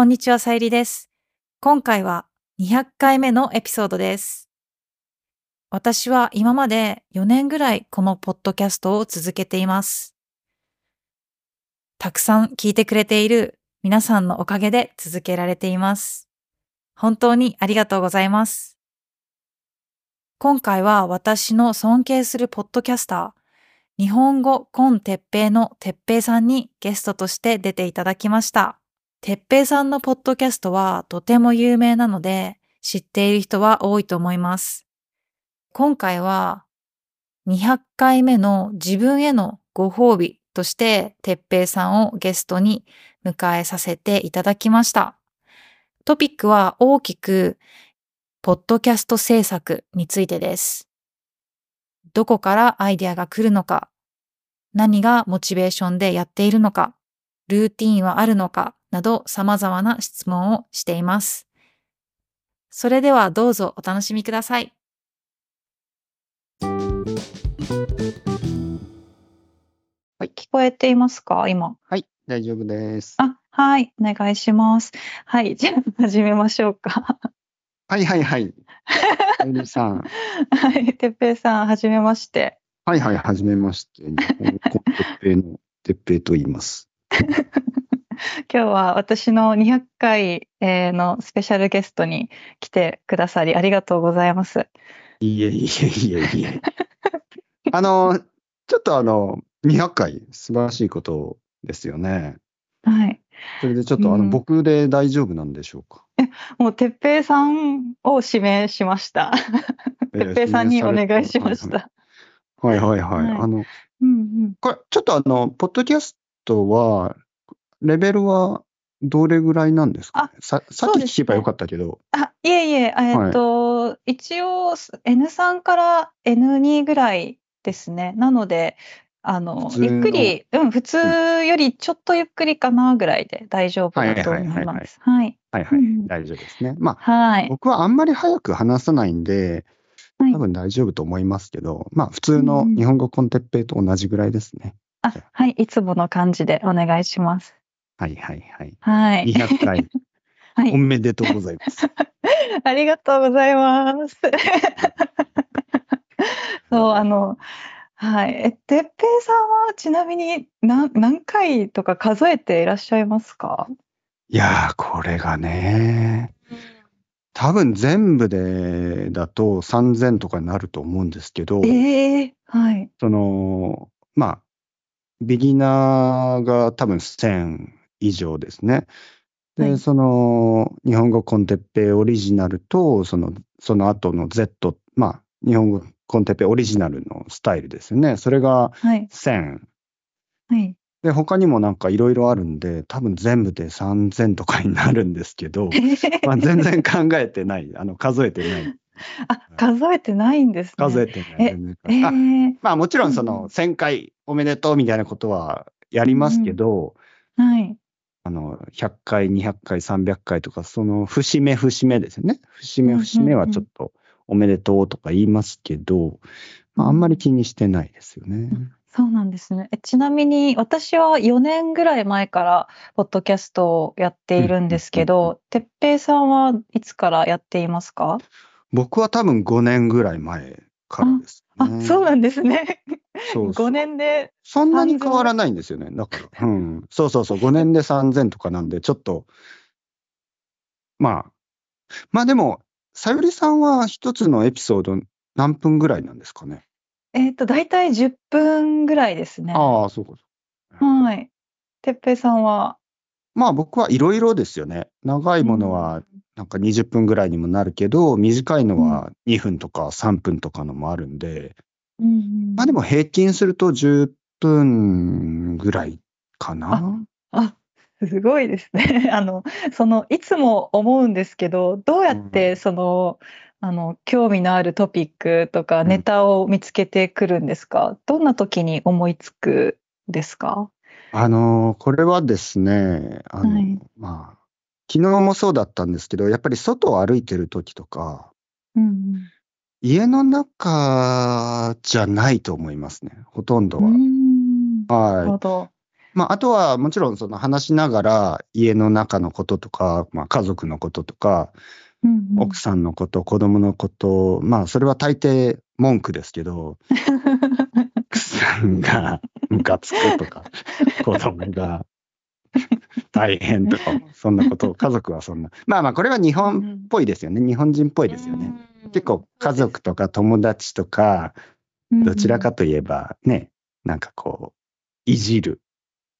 こんにちは、さゆりです。今回は200回目のエピソードです。私は今まで4年ぐらいこのポッドキャストを続けています。たくさん聞いてくれている皆さんのおかげで続けられています。本当にありがとうございます。今回は私の尊敬するポッドキャスター、日本語コンテッペイのてっぺいさんにゲストとして出ていただきました。てっぺいさんのポッドキャストはとても有名なので知っている人は多いと思います。今回は200回目の自分へのご褒美としててっぺいさんをゲストに迎えさせていただきました。トピックは大きくポッドキャスト制作についてです。どこからアイデアが来るのか、何がモチベーションでやっているのか、ルーティーンはあるのかなど様々な質問をしています。それではどうぞお楽しみください。はい、聞こえていますか？今。はい、大丈夫です。あ、はい、お願いします。はい、じゃあ始めましょうか。はいはいはい。さゆりさん。はい、てっぺいさん、はじめまして。はいはい、はじめまして。日本コンテッペイのてっぺいと言います。今日は私の200回えーのスペシャルゲストに来てくださりありがとうございます。いえいえいえいえ。あの、ちょっとあの、200回素晴らしいことですよね。はい。それでちょっとあの、うん僕で大丈夫なんでしょうか？もう、てっぺいさんを指名しました。てっぺいさんにお願いしまし。た。はいはいはい。はいあの、うんうん。これ、ちょっとあの、ポッドキャストは、レベルはどれぐらいなんですか、ね、ささっき聞けばよかったけど。あ、いえいえ、えっと、一応 N3 から N2 ぐらいですね。なので、あの、ゆっくり、うん、普通よりちょっとゆっくりかなぐらいで大丈夫だと思いはいはいはいはいます。はい。はいはい、うん大丈夫ですね。まあ、はい。僕はあんまり早く話さないんで、はい多分大丈夫と思いますけど、まあ普通の日本語コンテッペイと同じぐらいですね。あ、はい。いつもの感じでお願いします。はいはいはい。はい。200回 はいお。めでとうございます。ありがとうございます。そう、あの、はい。え、てっぺいさんはちなみに何、何回とか数えていらっしゃいますか？いやー、これがね、多分全部でだと3000とかになると思うんですけど、ええはい。その、まあ、ビギナーが多分1000以上ですね。で、はいその、日本語コンテッペイオリジナルと、その、その後の Z、まあ、日本語コンテッペイオリジナルのスタイルですよね。それがはい。1000。はい。で、他にもなんかいろいろあるんで、多分全部で3000とかになるんですけど、まあ、全然考えてない。あの、数えてない。あ、数えてないんですね。数えてない。えええあまあもちろんそうんうの1000回おめでとうみたいなことはやりますけど、はい。あの、100回、200回、300回とか、その節目節目ですよね。節目節目はちょっとおめでとうとか言いますけど、まああんまり気にしてないですよね。そうなんですね。えちなみに私は4年ぐらい前からポッドキャストをやっているんですけうんうんうんさんはいつからやっていますか？僕は多分5年ぐらい前からですあ、ね。そうなんですね。そうそう5年で。そんなに変わらないんですよね。だから、うん。そうそうそう、5年で3000とかなんで、ちょっと、まあ、まあでも、さゆりさんは一つのエピソード何分ぐらいなんですかね？えっと、大体10分ぐらいですね。ああ、そうか。はい。てっぺいさんは？まあ僕はいろいろですよね。長いものはなんか20分ぐらいにもなるけど、短いのは2分とか3分とかのもあるんで、うんうん。まあでも平均すると10分ぐらいかな。あ、すごいですね。あの、その、いつも思うんですけど、どうやって、その、あの、興味のあるトピックとかうん。ネタを見つけてくるんですか？どんな時に思いつくですか？あの、これはですね、あの、はい。まあ、昨日もそうだったんですけど、やっぱり外を歩いてる時とか、うん家の中じゃないと思いますね、ほとんどは。はほど。まあ、あとはもちろんその話しながら家の中のこととか、まあ、家族のこととか、うんうん奥さんのこと、子供のこと、まあ、それは大抵文句ですけど、奥さんがムカつくとか、子供が大変とか、そんなことを、家族はそんな。まあまあ、これは日本っぽいですよね。日本人っぽいですよね。。結構家族とか友達とか、どちらかといえばね、なんかこう、いじる、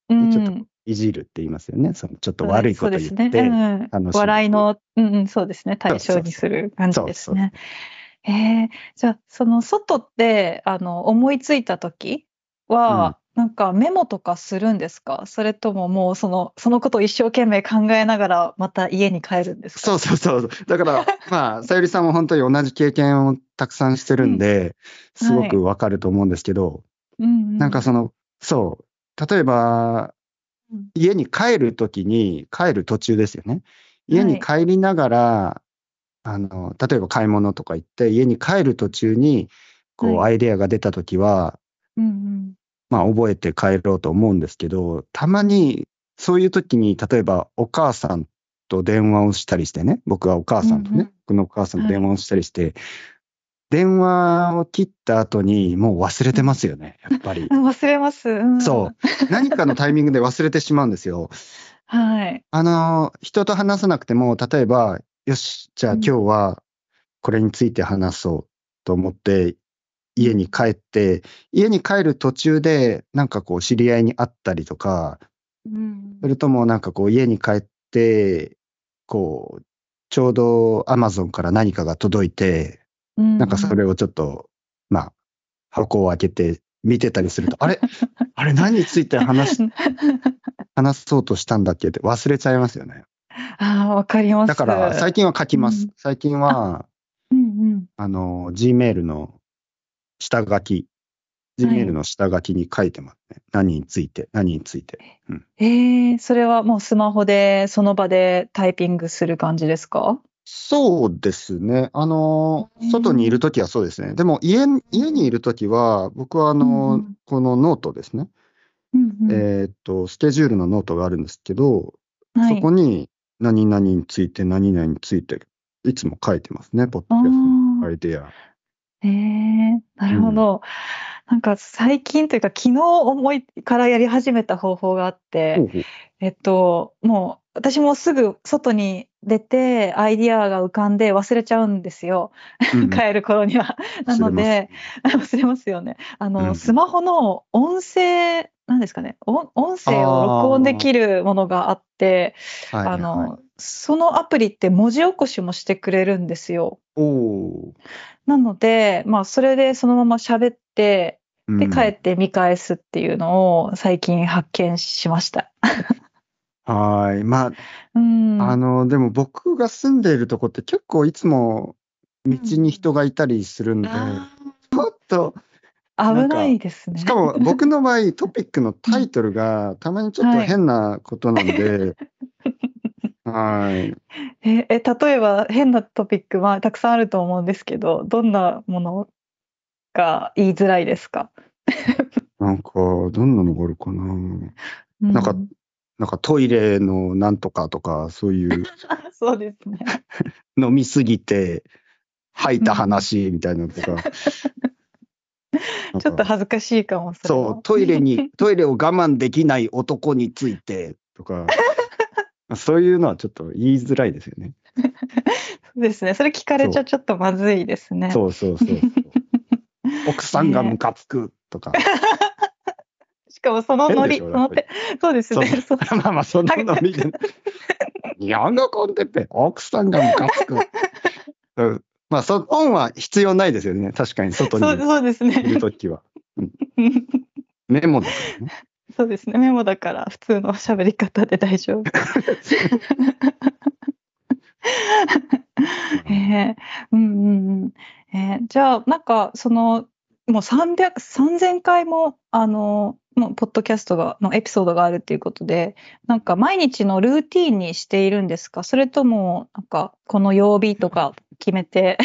うん、ちょっといじるって言いますよね。そのちょっと悪いこと言って、そうですねうん笑いの、うんうん、そうですね。対象にする感じですね。えー、じゃあ、その外って、あの、思いついた時は、なんかメモとかするんですか？それとももうその、そのことを一生懸命考えながらまた家に帰るんですか？そうそうそう。だから、まあ、さゆりさんも本当に同じ経験をたくさんしてるんで、すごくわかると思うんですけど、うんうん、なんかその、そう、例えばうん、家に帰るときに、帰る途中ですよね。家に帰りながら、あの、例えば買い物とか行って、家に帰る途中に、こう、はアイデアが出たときは、うんうん、まあ、覚えて帰ろうと思うんですけど、たまに、そういう時に、例えば、お母さんと電話をしたりしてね、僕はお母さんとね、うんうん僕のお母さんと電話をしたりして、電話を切った後に、もう忘れてますよね、やっぱり。あ 忘れます。うん、そう。何かのタイミングで忘れてしまうんですよ。はい。あの、人と話さなくても、例えば、よし、じゃあうん今日はこれについて話そうと思って、家に帰って、家に帰る途中で、なんかこう、知り合いに会ったりとか、うんそれともなんかこう、家に帰って、こう、ちょうど Amazon から何かが届いて、なんかそれをちょっと、まあ、箱を開けて見てたりすると、あれ？あれ何について話し、話そうとしたんだっけって忘れちゃいますよね。ああ、わかります。だから最近は書きます。うん最近は、うんうん。あの、Gmail の下書き、Gmail の下書きに書いてますね。何について、何について。ええそれはもうスマホでその場でタイピングする感じですか？そうですね。あのうん、外にいるときはそうですね。でも家に、家にいるときは、僕はあの、うんこのノートですね。うんうんえーっと、スケジュールのノートがあるんですけど、はいそこに何々について、何々について、いつも書いてますね、ポッドあキャストのーアイデア。ええなるほど。なんか最近というか昨日思いからやり始めた方法があって、ほうほうえっと、もう私もすぐ外に出てアイディアが浮かんで忘れちゃうんですよ。うんうん帰る頃には。なので、忘れますよね。あの、うんスマホの音声、なんですかね、音音声を録音できるものがあって、はいはいあの、そのアプリって文字起こしもしてくれるんですよ。なので、まあ、それでそのまま喋って、ー。で、うん帰って見返すっていうのを最近発見しました。はい。まうん。あ、あの、でも僕が住んでいるとこって結構いつも道に人がいたりするんで、あちょっと、ー危ないですね。しかも僕の場合トピックのタイトルがたまにちょっと変なことなんで、はい。え、え、例えば変なトピック、まあ、たくさんあると思うんですけど、どんなものが言いづらいですか？なんか、どんなのがあるかな？ななんかなんかトイレのなんとかとか、そういう。そうですね。飲みすぎて吐いた話みたいなのとか。ちょっと恥ずかしいかも、そう、トイレに、トイレを我慢できない男についてとか、そういうのはちょっと言いづらいですよね。そうですね。それ聞かれちゃちょっとまずいですね。そうそうそうそう。奥さんがムカつくとか。しかもそのノリ、その手、そうですね。まあまあ、そのノリで。日本語コンテッペ、奥さんがムカつく。うんまあ、その音は必要ないですよね。確かに、外そうにそうですいるね。ときは。うんメモだからね。そうですね。メモだから普通の喋り方で大丈夫。ええうんうんうん。えーじゃあ、なんか、その、もう300、3000回も、あの、のポッドキャストが、のエピソードがあるっていうことで、なんか毎日のルーティーンにしているんですか？それとも、なんか、この曜日とか決めて。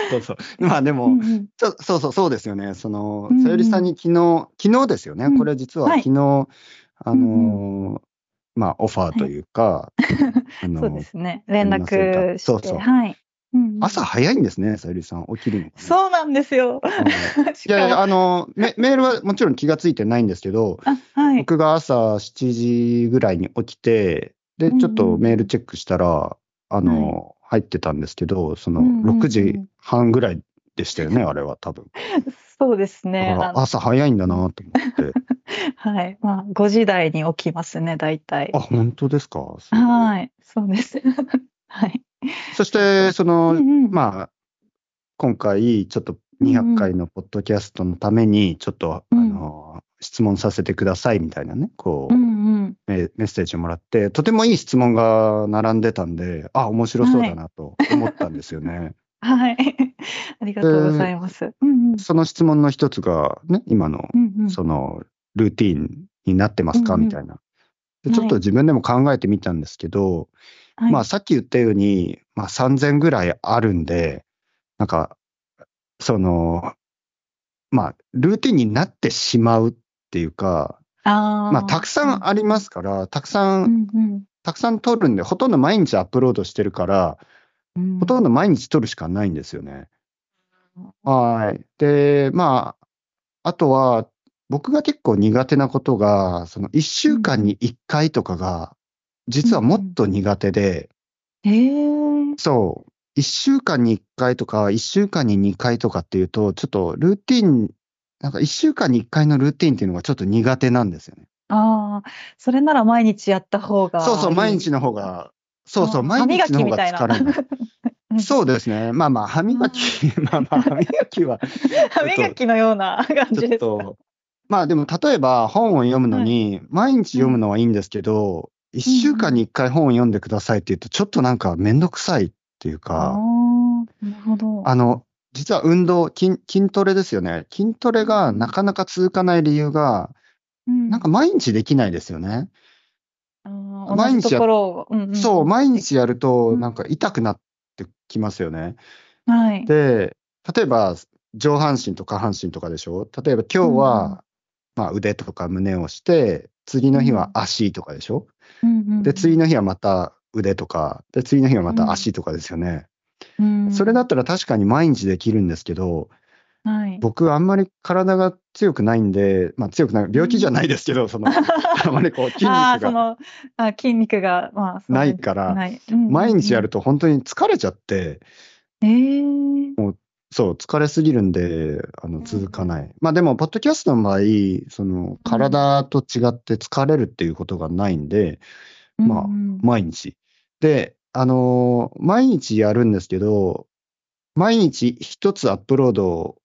そうそう。まあでも、うんうんちょそうそうそうですよね。そのうんうん、さゆりさんに昨日、昨日ですよね？うんこれ実ははい昨日、あのーまあ、オファーというか、あのそうですね。連絡して。そうそうはい。うんうん朝早いんですね、さゆりさん。起きるのそうなんですよ。いやいや、あのメ、メールはもちろん気がついてないんですけど、あ、はい。僕が朝7時ぐらいに起きて、で、うんうんちょっとメールチェックしたら、あの、入ってたんですけど、そのうんうんうん6時半ぐらいでしたよね、あれは多分。そうですだね。朝早いんだなと思って。はい。まあ、5時台に起きますね、大体あ、。本当ですか？はい。そうです。はい。そして、その、うんうんまあ、今回、ちょっと200回のポッドキャストのために、ちょっと、うんあの、質問させてくださいみたいなね、こう、うんうん。メメッセージをもらって、とてもいい質問が並んでたんで、あ、面白そうだなと思ったんですよね。はい。ありがとうございます。うんうん。その質問の一つが、ね、今の、うんうん。その、ルーティンになってますか？うんうんみたいな。でちょっと自分でも考えてみたんですけど、はいまあさっき言ったように、まあ3000ぐらいあるんで、なんか、その、まあ、ルーティンになってしまうっていうか、あーまあたくさんありますから、たくさ、うんんうんたくさん撮るんで、ほとんど毎日アップロードしてるから、うん。ほとんど毎日撮るしかないんですよね。はい。で、まあ、あとは、僕が結構苦手なことが、その1週間に1回とかが、実はもっと苦手で、へえ。そう、1週間に1回とか、1週間に2回とかっていうと、ちょっとルーティン、なんか1週間に1回のルーティンっていうのがちょっと苦手なんですよね。ああ、それなら毎日やった方が。そうそう、毎日の方が、そうそう、あ毎日の方が疲れる。そうですね。まあまあ、歯磨き、まあまあ、歯磨きは、歯磨きのような感じちょっですか。と、まあでも例えば本を読むのに、毎日読むのはいいんですけど、一週間に一回本を読んでくださいって言うと、ちょっとなんかめんどくさいっていうあか、あ、なるほど。あの、実は運動筋、筋トレですよね。筋トレがなかなか続かない理由が、うん。なんか毎日できないですよね。毎日やうんうんそう、毎日やるとうん。なんか痛くなってきますよね。はい。で、例えば上半身と下半身とかでしょ？例えば今日は、うんまあ腕とか胸をして、次の日は足とかでしょ、うんうんうん。で、次の日はまた腕とか、で、次の日はまた足とかですよね。うん。それだったら確かに毎日できるんですけど、はい。僕あんまり体が強くないんで、まあ強くない、病気じゃないですけど、その、あまりこう筋ああ、そ肉がの、あ筋肉が、まあ、そうないからうんうんうん。毎日やると本当に疲れちゃって、ええそう、疲れすぎるんで、あの、続かない。まあでも、ポッドキャストの場合、その、体と違って疲れるっていうことがないんで、まあうん。うん毎日。で、あのー毎日やるんですけど、毎日一つアップロードを、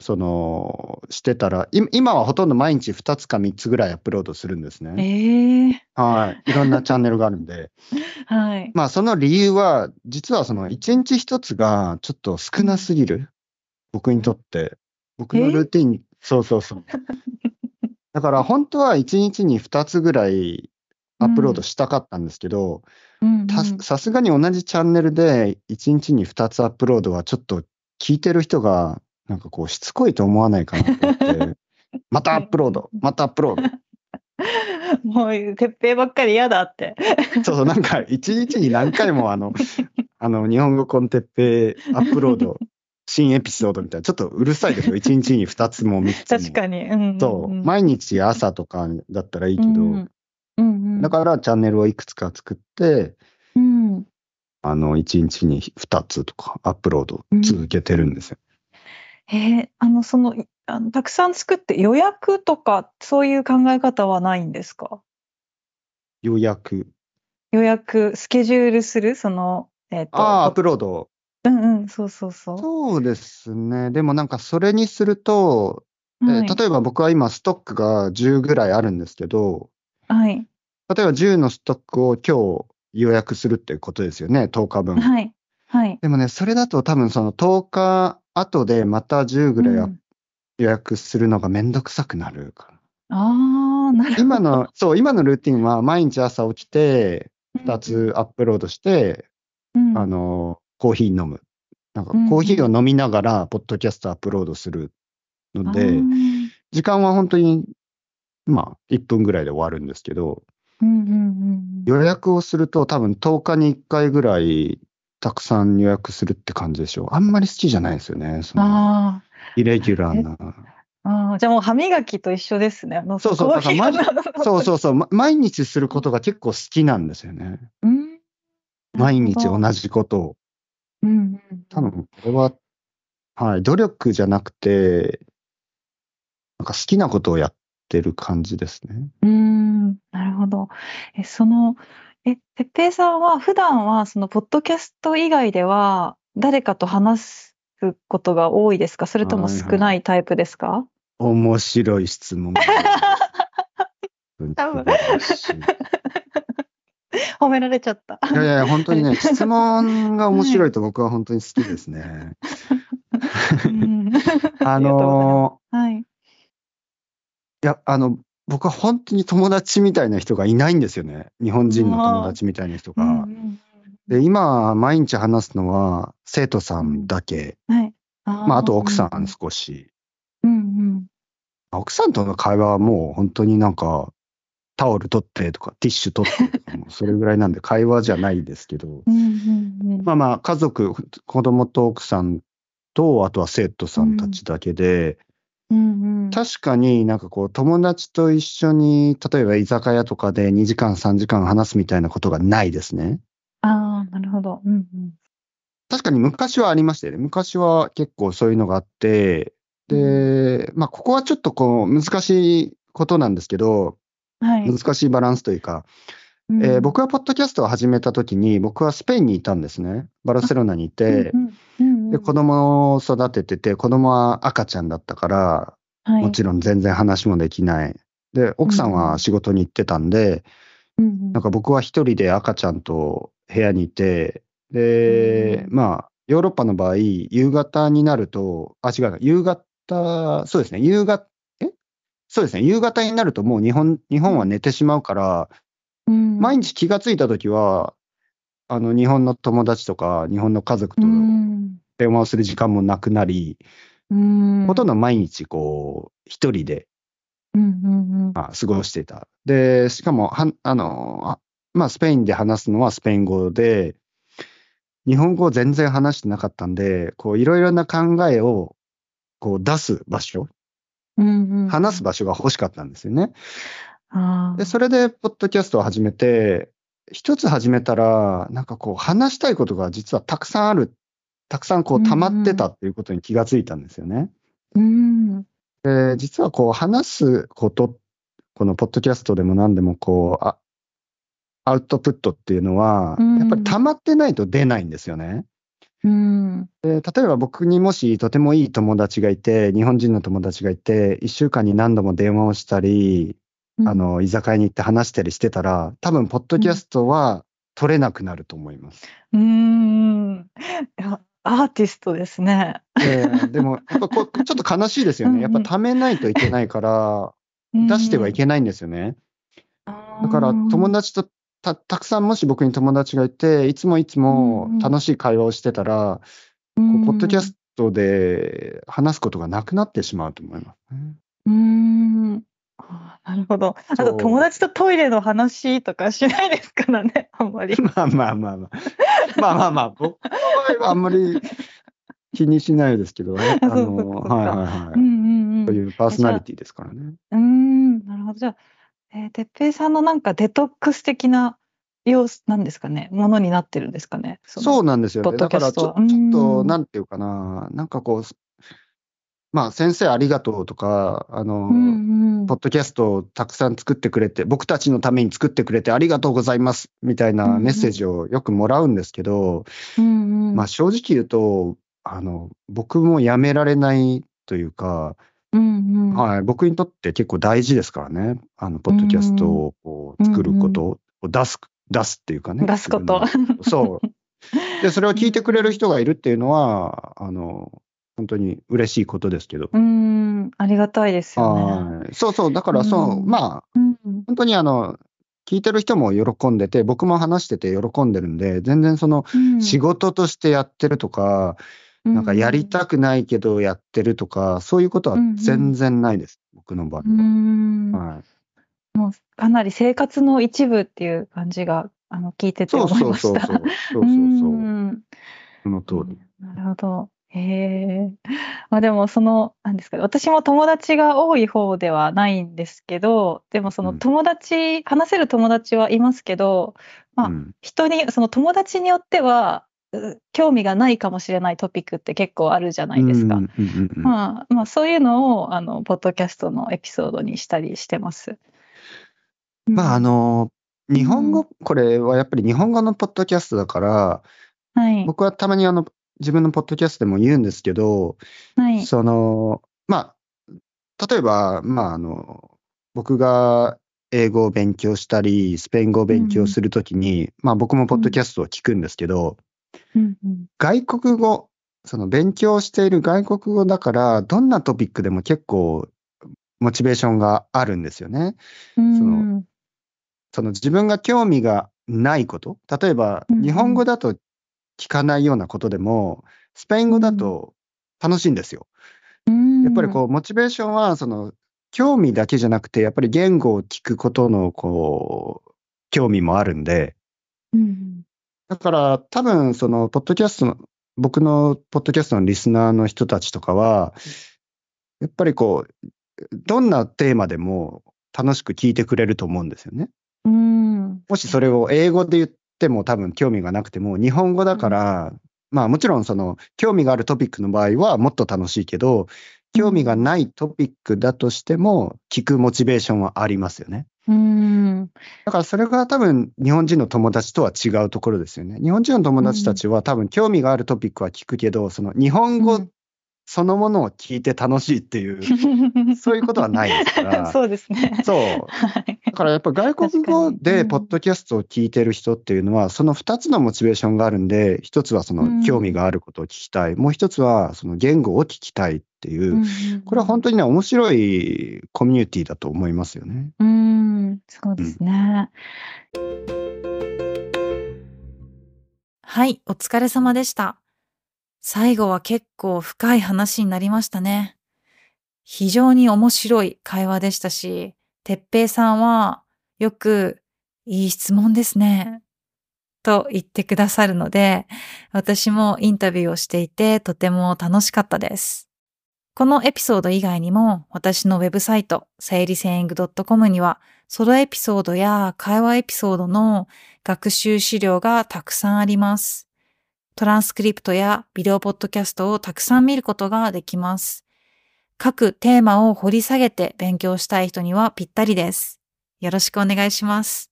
その、してたら、い今はほとんど毎日二つか三つぐらいアップロードするんですね。ええはい。いろんなチャンネルがあるんで。はい。まあ、その理由は、実はその一日一つがちょっと少なすぎる。僕にとって。僕のルーティン、そうそうそう。だから本当は一日に二つぐらいアップロードしたかったんですけど、さすがに同じチャンネルで1日に2つアップロードはちょっと聞いてる人がなんかこうしつこいと思わないかなと思って、またアップロード、またアップロード。もう、鉄平ばっかり嫌だって。そうそう、なんか1日に何回もあの、あの日本語コンテッペアップロード、新エピソードみたいな、ちょっとうるさいですよ。1日に2つも3つも。確かに。うんうんうんそう、毎日朝とかだったらいいけど、うんうんうんだからチャンネルをいくつか作って、うんあの、1日に2つとかアップロード続けてるんですよ。へえ、あの、その、いあのたくさん作って予約とか、そういう考え方はないんですか？予約。予約、スケジュールする？その、えっ、と、ああ、アップロード。うんうん、そうそうそう。そうですね。でもなんかそれにすると、えーはい例えば僕は今ストックが10ぐらいあるんですけど、はい。例えば10のストックを今日予約するっていうことですよね、10日分。はい。はい。でもね、それだと多分その10日後でまた10ぐらい予約するのがめんどくさくなるから。ああ、なるほど。今の、そう、今のルーティンは毎日朝起きて、2つアップロードして、うん、あの、コーヒー飲む。なんかうんコーヒーを飲みながら、ポッドキャストアップロードするのあで、ー時間は本当にまあ、1分ぐらいで終わるんですけど、うんうんうん予約をすると多分10日に1回ぐらいたくさん予約するって感じでしょう。あんまり好きじゃないですよね。そのあイレギュラーな。ーあー、じゃあもう歯磨きと一緒ですね。そうそうコーヒーだからのそうそうそう、ま毎日することが結構好きなんですよね。うん毎日同じことを。うんうん多分これは、はい、努力じゃなくて、なんか好きなことをやってる感じですね。うーん、なるほど。え、その、え、てっぺいさんは普段はそのポッドキャスト以外では誰かと話すことが多いですか？それとも少ないタイプですか？面白い質問。多分 褒められちゃった。いやいや、本当にね、質問が面白いと僕は本当に好きですね。うん あのはい。いや、あの、僕は本当に友達みたいな人がいないんですよね。日本人の友達みたいな人うんうが。んで、今、毎日話すのは生徒さんだけ。はい。まあ、あと奥さうん少し。うんうん。奥さんとの会話はもう本当になんか、タオル取ってとか、ティッシュ取ってとか、それぐらいなんで 会話じゃないですけど。うんうんうん。まあまあ、家族、子供と奥さんと、あとは生徒さんたちだけで、うんうん。確かになんかこう、友達と一緒に、例えば居酒屋とかで2時間、3時間話すみたいなことがないですね。ああ、なるほど。うんうん。確かに昔はありましたよね。昔は結構そういうのがあって、で、まあ、ここはちょっとこう、難しいことなんですけど、はい。難しいバランスというか、うんえー僕はポッドキャストを始めた時に、僕はスペインにいたんですね。バルセロナにいて、うんうんうんで、子供を育ててて、子供は赤ちゃんだったから、はい。もちろん全然話もできない。で、奥さんは仕事に行ってたんで、うんうん。なんか僕は一人で赤ちゃんと部屋にいて、で、うんまあ、ヨーロッパの場合、夕方になると、あ、違うな、夕方、そうですね、夕方、え？そうですね、夕方になるともう日本、日本は寝てしまうから、うん。毎日気がついたときは、あの、日本の友達とか、日本の家族とうん電話をする時間もなくなり、うんほとんど毎日こう、一人で、まあ、過ごしていた。で、しかも、はあの、あまあ、スペインで話すのはスペイン語で、日本語を全然話してなかったんで、こう、いろいろな考えを、こう、出す場所、うんうん話す場所が欲しかったんですよね。で、それで、ポッドキャストを始めて、一つ始めたら、なんかこう、話したいことが実はたくさんある、たくさんこう、溜まってたっていうことに気がついたんですよね。うんで、実はこう、話すこと、このポッドキャストでも何でもこう、あアウトプットっていうのは、うんやっぱり溜まってないと出ないんですよね。うんで例えば僕にもしとてもいい友達がいて、日本人の友達がいて、一週間に何度も電話をしたり、あの、居酒屋に行って話したりしてたら、多分、ポッドキャストは取れなくなると思います。うんいやアーティストですね。ででも、やっぱこう ちょっと悲しいですよね。やっぱ貯めないといけないから、出してはいけないんですよね。だから、友達とたたくさんもし僕に友達がいて、いつもいつも楽しい会話をしてたら、こうポッドキャストで話すことがなくなってしまうと思いますね。うんあーなるほど。あと友達とトイレの話とかしないですからね、あんまり。まあまあまあまあ。まあまあまあ、僕の場合はあんまり気にしないですけどね。あの、はいはいはい。うんうんうん。そういうパーソナリティですからね。うん、なるほど。じゃあ、えー、てっぺいさんのなんかデトックス的な様子なんですかね、ものになってるんですかね？そううなんですよね。だからちょっと、うんなんていうかな、なんかこう、まあ先生ありがとうとか、あの、んうんポッドキャストをたくさん作ってくれて、僕たちのために作ってくれてありがとうございますみたいなメッセージをよくもらうんですけど、うんうんまあ正直言うと、あの、僕もやめられないというか、うんうんはい、僕にとって結構大事ですからね。あの、ポッドキャストを作ることを出す、出すっていうかね。出すこと。そう。で、それを聞いてくれる人がいるっていうのは、あの、本当に嬉しいことですけど。うん、ありがたいですよね。はいそうそう。だから、そう、うんまあ、うん本当にあの、聞いてる人も喜んでて、僕も話してて喜んでるんで、全然その、うん仕事としてやってるとか、なんかやりたくないけどやってるとか、そういうことは全然ないです。僕の場合うんは。はい。もうかなり生活の一部っていう感じが、あの、聞いててそう思いました。そうそうそう。そうそうそう。んその通り。なるほど。へえ。まあでもその、なんですかね、私も友達が多い方ではないんですけど、でもそのうん。友達、話せる友達はいますけど、まあうん。人に、その友達によっては、う興味がないかもしれないトピックって結構あるじゃないですか。うんうんうんうん。まあ、まあそういうのを、あの、ポッドキャストのエピソードにしたりしてます。まあ、あうん、の、日本語、これはやっぱり日本語のポッドキャストだから、はい、僕はたまにあの、自分のポッドキャストでも言うんですけど、はい、その、まあ、例えば、まあ、あの、僕が英語を勉強したり、スペイン語を勉強するときに、まあ僕もポッドキャストを聞くんですけど、うん。うん外国語、その勉強している外国語だから、どんなトピックでも結構、モチベーションがあるんですよね。うんその自分が興味がないこと、例えばうんうん。日本語だと聞かないようなことでも、スペイン語だと楽しいんですよ。うん。やっぱりこう、モチベーションは、その、興味だけじゃなくて、やっぱり言語を聞くことの、こう、興味もあるんで、うんだから多分、その、ポッドキャストの、僕のポッドキャストのリスナーの人たちとかは、やっぱりこう、どんなテーマでも楽しく聞いてくれると思うんですよね。うん。もしそれを英語で言っても多分興味がなくても、日本語だから、まあもちろんその興味があるトピックの場合はもっと楽しいけど、興味がないトピックだとしても聞くモチベーションはありますよね。うんだからそれが多分日本人の友達とは違うところですよね。日本人の友達たちは多分興味があるトピックは聞くけど、その日本語うんそのものを聞いて楽しいっていう、そういうことはないですから。そうですね。そう。はい。だからやっぱ外国語でポッドキャストを聞いてる人っていうのは、その2つのモチベーションがあるんで、一つはそうんの興味があることを聞きたい、もう一つはその言語を聞きたいっていう、これは本当にね、面白いコミュニティだと思いますよね。うん、そうですね。はい、お疲れ様でした。最後は結構深い話になりましたね。非常に面白い会話でしたし、てっぺいさんはよくいい質問ですね。と言ってくださるので、私もインタビューをしていてとても楽しかったです。このエピソード以外にも私のウェブサイト、整理セイング .com にはソロエピソードや会話エピソードの学習資料がたくさんあります。トランスクリプトやビデオポッドキャストをたくさん見ることができます。各テーマを掘り下げて勉強したい人にはぴったりです。よろしくお願いします。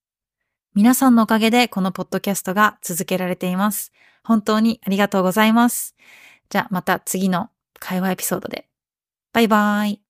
皆さんのおかげでこのポッドキャストが続けられています。本当にありがとうございます。じゃあまた次の会話エピソードで。バイバーイ。